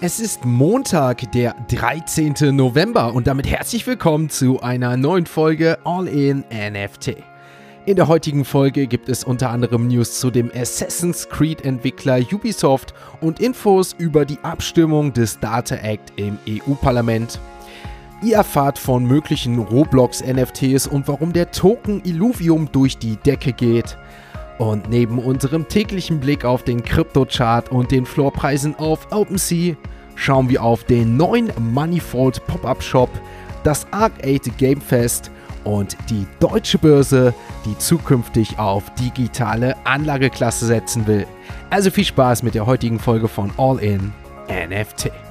Es ist Montag, der 13. November und damit herzlich willkommen zu einer neuen Folge All in NFT. In der heutigen Folge gibt es unter anderem News zu dem Assassin's Creed Entwickler Ubisoft und Infos über die Abstimmung des Data Act im EU-Parlament. Ihr erfahrt von möglichen Roblox-NFTs und warum der Token Illuvium durch die Decke geht. Und neben unserem täglichen Blick auf den Krypto-Chart und den Floorpreisen auf OpenSea schauen wir auf den neuen Moneyfold Pop-Up Shop, das Arcade Game Fest und die deutsche Börse, die zukünftig auf digitale Anlageklasse setzen will. Also viel Spaß mit der heutigen Folge von All In NFT.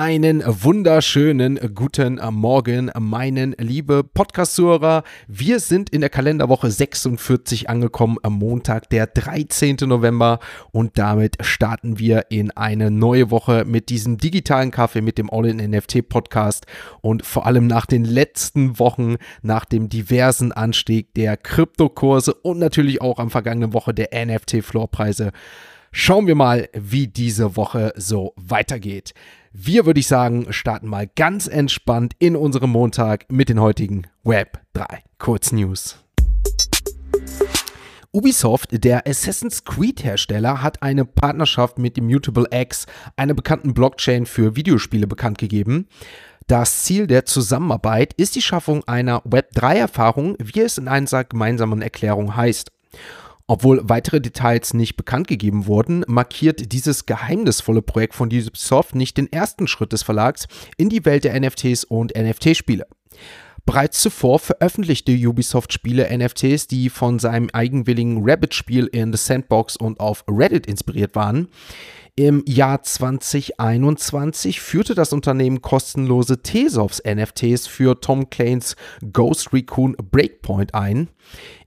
Einen wunderschönen guten Morgen, meinen liebe Podcast-Zuhörer. Wir sind in der Kalenderwoche 46 angekommen am Montag, der 13. November und damit starten wir in eine neue Woche mit diesem digitalen Kaffee, mit dem All-in-NFT-Podcast und vor allem nach den letzten Wochen, nach dem diversen Anstieg der Kryptokurse und natürlich auch am vergangenen Woche der NFT-Floorpreise. Schauen wir mal, wie diese Woche so weitergeht. Wir würde ich sagen, starten mal ganz entspannt in unserem Montag mit den heutigen Web 3 Kurznews. Ubisoft, der Assassin's Creed Hersteller, hat eine Partnerschaft mit Immutable X, einer bekannten Blockchain für Videospiele, bekannt gegeben. Das Ziel der Zusammenarbeit ist die Schaffung einer Web3-Erfahrung, wie es in einer gemeinsamen Erklärung heißt. Obwohl weitere Details nicht bekannt gegeben wurden, markiert dieses geheimnisvolle Projekt von Ubisoft nicht den ersten Schritt des Verlags in die Welt der NFTs und NFT-Spiele. Bereits zuvor veröffentlichte Ubisoft Spiele NFTs, die von seinem eigenwilligen Rabbit-Spiel in The Sandbox und auf Reddit inspiriert waren. Im Jahr 2021 führte das Unternehmen kostenlose Tesovs NFTs für Tom Clanes Ghost Recon Breakpoint ein.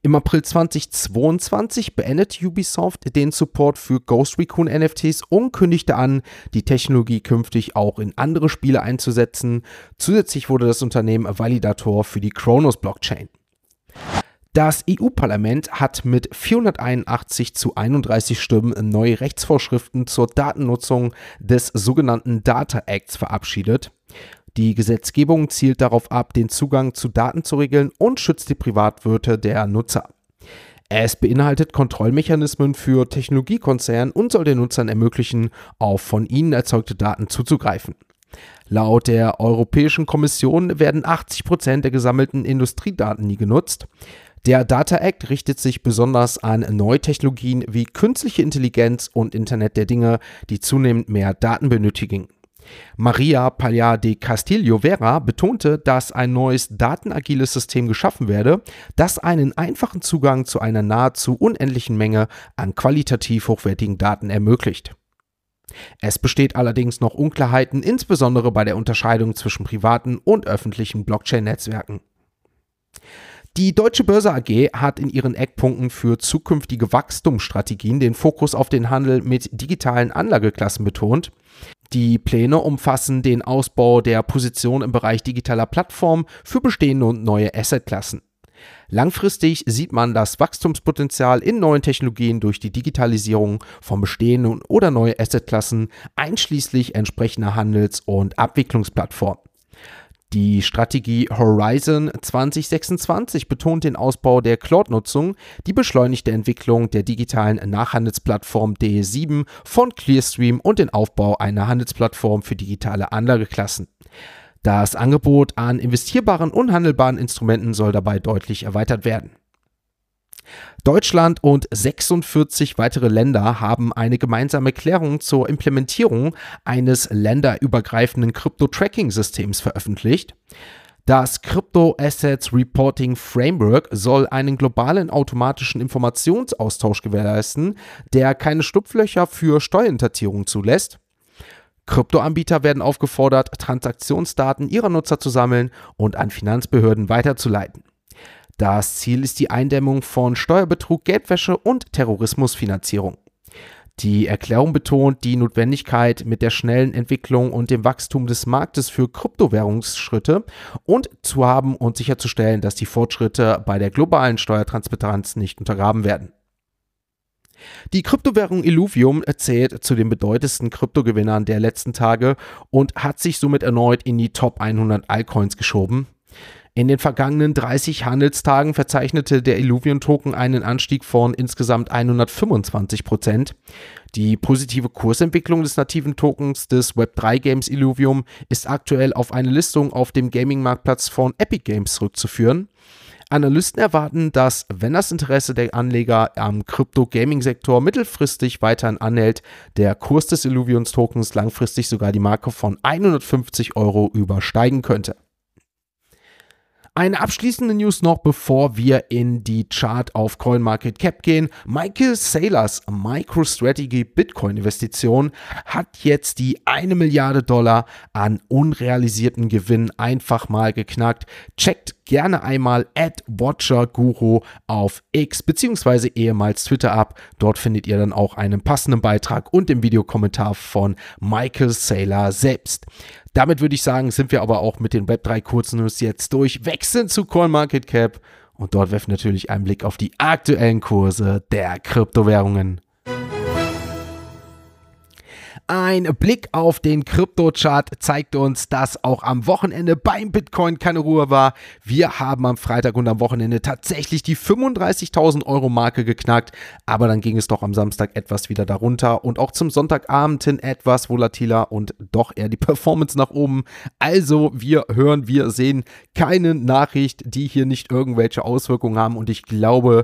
Im April 2022 beendete Ubisoft den Support für Ghost Recon NFTs und kündigte an, die Technologie künftig auch in andere Spiele einzusetzen. Zusätzlich wurde das Unternehmen Validator für die Kronos Blockchain. Das EU-Parlament hat mit 481 zu 31 Stimmen neue Rechtsvorschriften zur Datennutzung des sogenannten Data Acts verabschiedet. Die Gesetzgebung zielt darauf ab, den Zugang zu Daten zu regeln und schützt die Privatwirte der Nutzer. Es beinhaltet Kontrollmechanismen für Technologiekonzerne und soll den Nutzern ermöglichen, auf von ihnen erzeugte Daten zuzugreifen. Laut der Europäischen Kommission werden 80 Prozent der gesammelten Industriedaten nie genutzt. Der Data Act richtet sich besonders an neue Technologien wie künstliche Intelligenz und Internet der Dinge, die zunehmend mehr Daten benötigen. Maria Palla de Castillo Vera betonte, dass ein neues datenagiles System geschaffen werde, das einen einfachen Zugang zu einer nahezu unendlichen Menge an qualitativ hochwertigen Daten ermöglicht. Es besteht allerdings noch Unklarheiten, insbesondere bei der Unterscheidung zwischen privaten und öffentlichen Blockchain-Netzwerken. Die Deutsche Börse AG hat in ihren Eckpunkten für zukünftige Wachstumsstrategien den Fokus auf den Handel mit digitalen Anlageklassen betont. Die Pläne umfassen den Ausbau der Position im Bereich digitaler Plattformen für bestehende und neue Assetklassen. Langfristig sieht man das Wachstumspotenzial in neuen Technologien durch die Digitalisierung von bestehenden oder neue Assetklassen, einschließlich entsprechender Handels- und Abwicklungsplattformen. Die Strategie Horizon 2026 betont den Ausbau der Cloud-Nutzung, die beschleunigte Entwicklung der digitalen Nachhandelsplattform DE7 von Clearstream und den Aufbau einer Handelsplattform für digitale Anlageklassen. Das Angebot an investierbaren und handelbaren Instrumenten soll dabei deutlich erweitert werden. Deutschland und 46 weitere Länder haben eine gemeinsame Erklärung zur Implementierung eines länderübergreifenden Crypto-Tracking-Systems veröffentlicht. Das Crypto Assets Reporting Framework soll einen globalen automatischen Informationsaustausch gewährleisten, der keine Stupflöcher für Steuerhinterziehung zulässt. Kryptoanbieter werden aufgefordert, Transaktionsdaten ihrer Nutzer zu sammeln und an Finanzbehörden weiterzuleiten. Das Ziel ist die Eindämmung von Steuerbetrug, Geldwäsche und Terrorismusfinanzierung. Die Erklärung betont die Notwendigkeit mit der schnellen Entwicklung und dem Wachstum des Marktes für Kryptowährungsschritte und zu haben und sicherzustellen, dass die Fortschritte bei der globalen Steuertransparenz nicht untergraben werden. Die Kryptowährung Illuvium zählt zu den bedeutendsten Kryptogewinnern der letzten Tage und hat sich somit erneut in die Top 100 Altcoins geschoben. In den vergangenen 30 Handelstagen verzeichnete der Illuvium-Token einen Anstieg von insgesamt 125 Prozent. Die positive Kursentwicklung des nativen Tokens des Web3-Games Illuvium ist aktuell auf eine Listung auf dem Gaming-Marktplatz von Epic Games zurückzuführen. Analysten erwarten, dass, wenn das Interesse der Anleger am Krypto-Gaming-Sektor mittelfristig weiterhin anhält, der Kurs des Illuviums-Tokens langfristig sogar die Marke von 150 Euro übersteigen könnte. Eine abschließende News noch, bevor wir in die Chart auf CoinMarketCap gehen. Michael Saylors MicroStrategy Bitcoin Investition hat jetzt die eine Milliarde Dollar an unrealisierten Gewinn einfach mal geknackt. Checkt gerne einmal at WatcherGuru auf X bzw. ehemals Twitter ab. Dort findet ihr dann auch einen passenden Beitrag und den Videokommentar von Michael Saylor selbst. Damit würde ich sagen, sind wir aber auch mit den Web3 Kurznews jetzt durch. Wechseln zu CoinMarketCap und dort werfen natürlich einen Blick auf die aktuellen Kurse der Kryptowährungen. Ein Blick auf den Kryptochart zeigt uns, dass auch am Wochenende beim Bitcoin keine Ruhe war. Wir haben am Freitag und am Wochenende tatsächlich die 35.000 Euro Marke geknackt, aber dann ging es doch am Samstag etwas wieder darunter und auch zum Sonntagabend hin etwas volatiler und doch eher die Performance nach oben. Also wir hören, wir sehen keine Nachricht, die hier nicht irgendwelche Auswirkungen haben und ich glaube,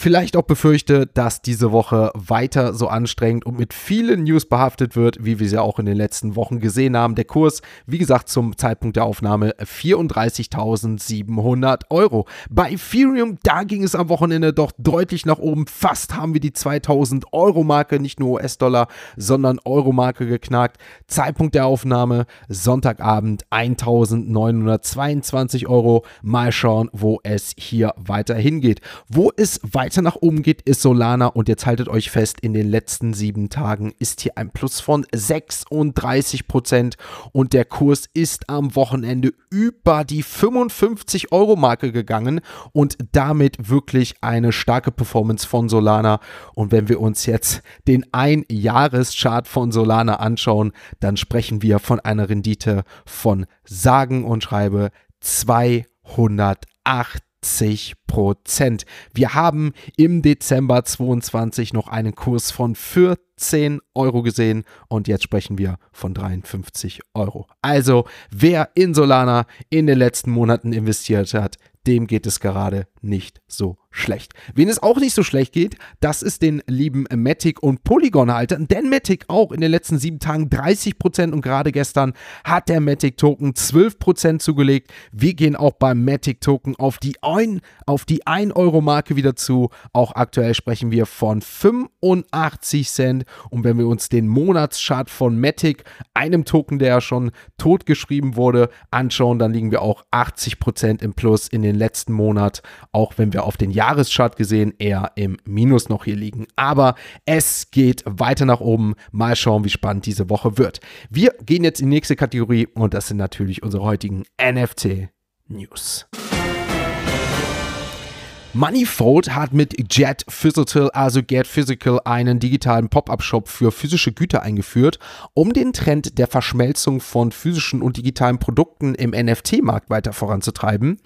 vielleicht auch befürchte, dass diese Woche weiter so anstrengend und mit vielen News behaftet wird, wie wir sie auch in den letzten Wochen gesehen haben. Der Kurs, wie gesagt, zum Zeitpunkt der Aufnahme 34.700 Euro. Bei Ethereum, da ging es am Wochenende doch deutlich nach oben. Fast haben wir die 2000 Euro Marke, nicht nur US-Dollar, sondern Euro Marke geknackt. Zeitpunkt der Aufnahme Sonntagabend 1922 Euro. Mal schauen, wo es hier weiter hingeht. Wo es weiter weiter nach oben geht, ist Solana. Und jetzt haltet euch fest, in den letzten sieben Tagen ist hier ein Plus von 36 Prozent. Und der Kurs ist am Wochenende über die 55 Euro Marke gegangen und damit wirklich eine starke Performance von Solana. Und wenn wir uns jetzt den Ein-Jahres-Chart von Solana anschauen, dann sprechen wir von einer Rendite von sagen und schreibe 208 80 Prozent. Wir haben im Dezember 22 noch einen Kurs von 14 Euro gesehen und jetzt sprechen wir von 53 Euro. Also, wer in Solana in den letzten Monaten investiert hat, dem geht es gerade nicht so schlecht. Wen es auch nicht so schlecht geht, das ist den lieben Matic und Polygon-Haltern, denn Matic auch in den letzten sieben Tagen 30% und gerade gestern hat der Matic-Token 12% zugelegt. Wir gehen auch beim Matic-Token auf die 1 auf die 1 Euro Marke wieder zu. Auch aktuell sprechen wir von 85 Cent und wenn wir uns den Monatschart von Matic, einem Token, der ja schon totgeschrieben wurde, anschauen, dann liegen wir auch 80% im Plus in den letzten Monat, auch wenn wir auf den Jahreschart gesehen eher im Minus noch hier liegen. Aber es geht weiter nach oben. Mal schauen, wie spannend diese Woche wird. Wir gehen jetzt in die nächste Kategorie und das sind natürlich unsere heutigen NFT News. Moneyfold hat mit Jet Physical, also Get Physical, einen digitalen Pop-up-Shop für physische Güter eingeführt, um den Trend der Verschmelzung von physischen und digitalen Produkten im NFT-Markt weiter voranzutreiben.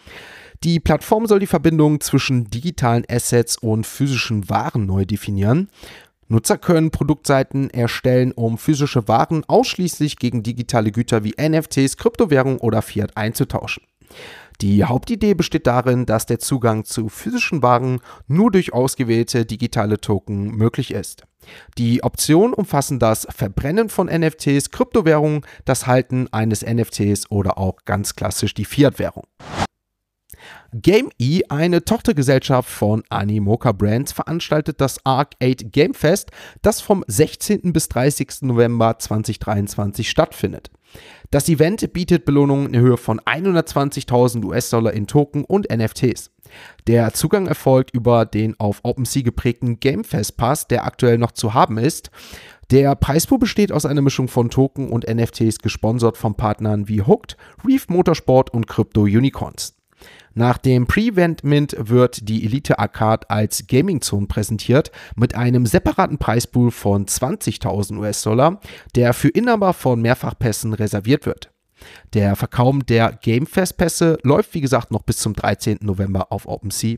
Die Plattform soll die Verbindung zwischen digitalen Assets und physischen Waren neu definieren. Nutzer können Produktseiten erstellen, um physische Waren ausschließlich gegen digitale Güter wie NFTs, Kryptowährungen oder Fiat einzutauschen. Die Hauptidee besteht darin, dass der Zugang zu physischen Waren nur durch ausgewählte digitale Token möglich ist. Die Optionen umfassen das Verbrennen von NFTs, Kryptowährungen, das Halten eines NFTs oder auch ganz klassisch die Fiat-Währung. Game E, eine Tochtergesellschaft von Animoca Brands, veranstaltet das Arcade Game Fest, das vom 16. bis 30. November 2023 stattfindet. Das Event bietet Belohnungen in Höhe von 120.000 US-Dollar in Token und NFTs. Der Zugang erfolgt über den auf OpenSea geprägten Game Fest Pass, der aktuell noch zu haben ist. Der Preispool besteht aus einer Mischung von Token und NFTs, gesponsert von Partnern wie Hooked, Reef Motorsport und Crypto Unicorns. Nach dem Pre-Event Mint wird die Elite Arcade als Gaming Zone präsentiert mit einem separaten Preispool von 20.000 US-Dollar, der für Inhaber von Mehrfachpässen reserviert wird. Der Verkauf der Gamefest-Pässe läuft wie gesagt noch bis zum 13. November auf OpenSea.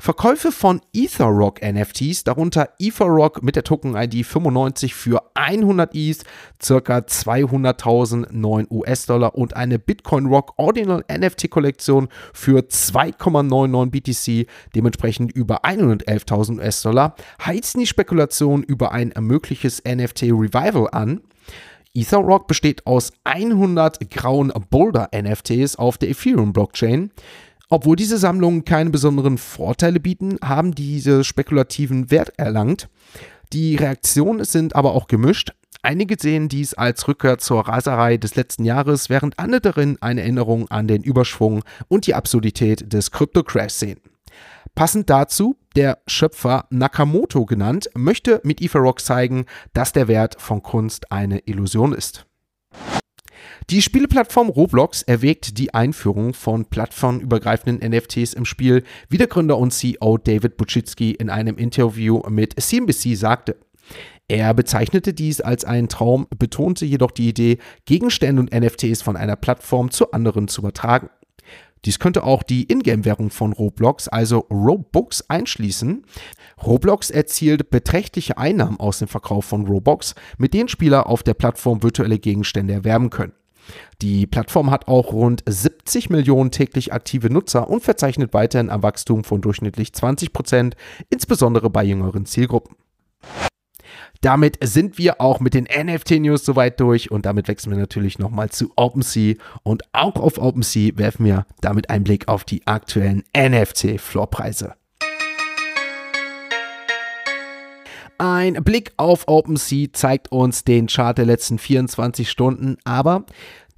Verkäufe von EtherRock NFTs, darunter EtherRock mit der Token-ID 95 für 100 ETH, circa 200.000 US-Dollar und eine Bitcoin Rock Ordinal NFT-Kollektion für 2,99 BTC, dementsprechend über 111.000 US-Dollar, heizen die Spekulationen über ein mögliches NFT-Revival an. EtherRock besteht aus 100 grauen Boulder-NFTs auf der Ethereum-Blockchain. Obwohl diese Sammlungen keine besonderen Vorteile bieten, haben diese spekulativen Wert erlangt. Die Reaktionen sind aber auch gemischt. Einige sehen dies als Rückkehr zur Raserei des letzten Jahres, während andere darin eine Erinnerung an den Überschwung und die Absurdität des Crypto-Crash sehen. Passend dazu, der Schöpfer Nakamoto genannt, möchte mit Etherrock zeigen, dass der Wert von Kunst eine Illusion ist. Die Spieleplattform Roblox erwägt die Einführung von plattformübergreifenden NFTs im Spiel, wie der Gründer und CEO David Buczynski in einem Interview mit CNBC sagte. Er bezeichnete dies als einen Traum, betonte jedoch die Idee, Gegenstände und NFTs von einer Plattform zu anderen zu übertragen. Dies könnte auch die Ingame-Währung von Roblox, also Robux, einschließen. Roblox erzielt beträchtliche Einnahmen aus dem Verkauf von Robux, mit denen Spieler auf der Plattform virtuelle Gegenstände erwerben können. Die Plattform hat auch rund 70 Millionen täglich aktive Nutzer und verzeichnet weiterhin ein Wachstum von durchschnittlich 20 Prozent, insbesondere bei jüngeren Zielgruppen. Damit sind wir auch mit den NFT-News soweit durch und damit wechseln wir natürlich nochmal zu OpenSea und auch auf OpenSea werfen wir damit einen Blick auf die aktuellen NFT-Floorpreise. Ein Blick auf OpenSea zeigt uns den Chart der letzten 24 Stunden, aber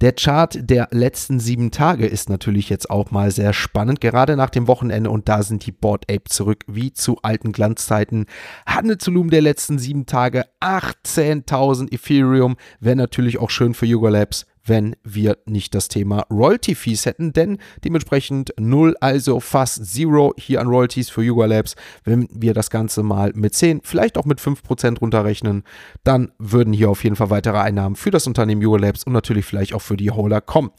der Chart der letzten sieben Tage ist natürlich jetzt auch mal sehr spannend, gerade nach dem Wochenende und da sind die Board Ape zurück wie zu alten Glanzzeiten. Handelsvolumen der letzten sieben Tage 18.000 Ethereum, wäre natürlich auch schön für Yuga Labs wenn wir nicht das Thema Royalty Fees hätten, denn dementsprechend null, also fast zero hier an Royalties für Yuga Labs. Wenn wir das Ganze mal mit 10, vielleicht auch mit 5% runterrechnen, dann würden hier auf jeden Fall weitere Einnahmen für das Unternehmen Yuga Labs und natürlich vielleicht auch für die Holder kommen.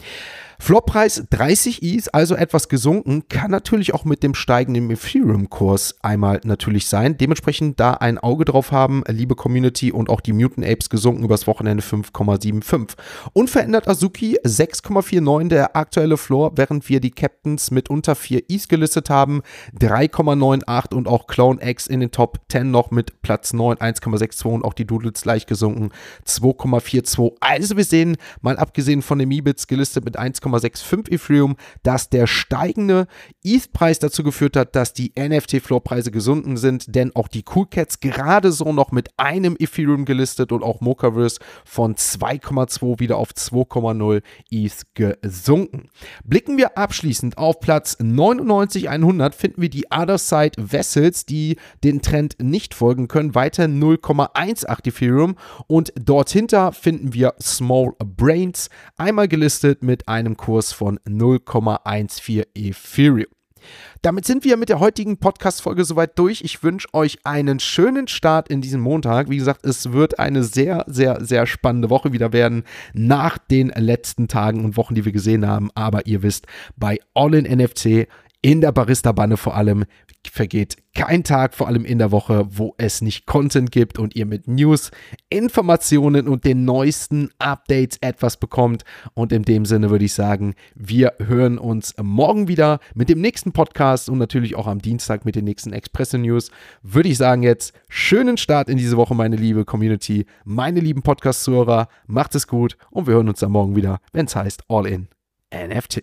Floppreis 30 Is, also etwas gesunken, kann natürlich auch mit dem steigenden Ethereum-Kurs einmal natürlich sein. Dementsprechend da ein Auge drauf haben, liebe Community und auch die Mutant Apes gesunken übers Wochenende 5,75. Unverändert Azuki 6,49 der aktuelle Floor, während wir die Captains mit unter 4 Is gelistet haben. 3,98 und auch Clone X in den Top 10 noch mit Platz 9, 1,62 und auch die Doodles leicht gesunken 2,42. Also wir sehen, mal abgesehen von dem E-Bits gelistet mit 1,5 1,65 Ethereum, dass der steigende ETH-Preis dazu geführt hat, dass die NFT-Floorpreise gesunken sind, denn auch die Cool Cats gerade so noch mit einem Ethereum gelistet und auch Mochaverse von 2,2 wieder auf 2,0 ETH gesunken. Blicken wir abschließend auf Platz 99100 finden wir die Other Side Vessels, die den Trend nicht folgen können, weiter 0,18 Ethereum und dort hinter finden wir Small Brains, einmal gelistet mit einem Kurs von 0,14 Ethereum. Damit sind wir mit der heutigen Podcast-Folge soweit durch. Ich wünsche euch einen schönen Start in diesen Montag. Wie gesagt, es wird eine sehr, sehr, sehr spannende Woche wieder werden nach den letzten Tagen und Wochen, die wir gesehen haben. Aber ihr wisst, bei All in NFC in der Barista-Banne vor allem vergeht kein Tag, vor allem in der Woche, wo es nicht Content gibt und ihr mit News, Informationen und den neuesten Updates etwas bekommt. Und in dem Sinne würde ich sagen, wir hören uns morgen wieder mit dem nächsten Podcast und natürlich auch am Dienstag mit den nächsten Expresso News. Würde ich sagen jetzt, schönen Start in diese Woche, meine liebe Community, meine lieben Podcast-Zuhörer. Macht es gut und wir hören uns dann morgen wieder, wenn es heißt All in NFT.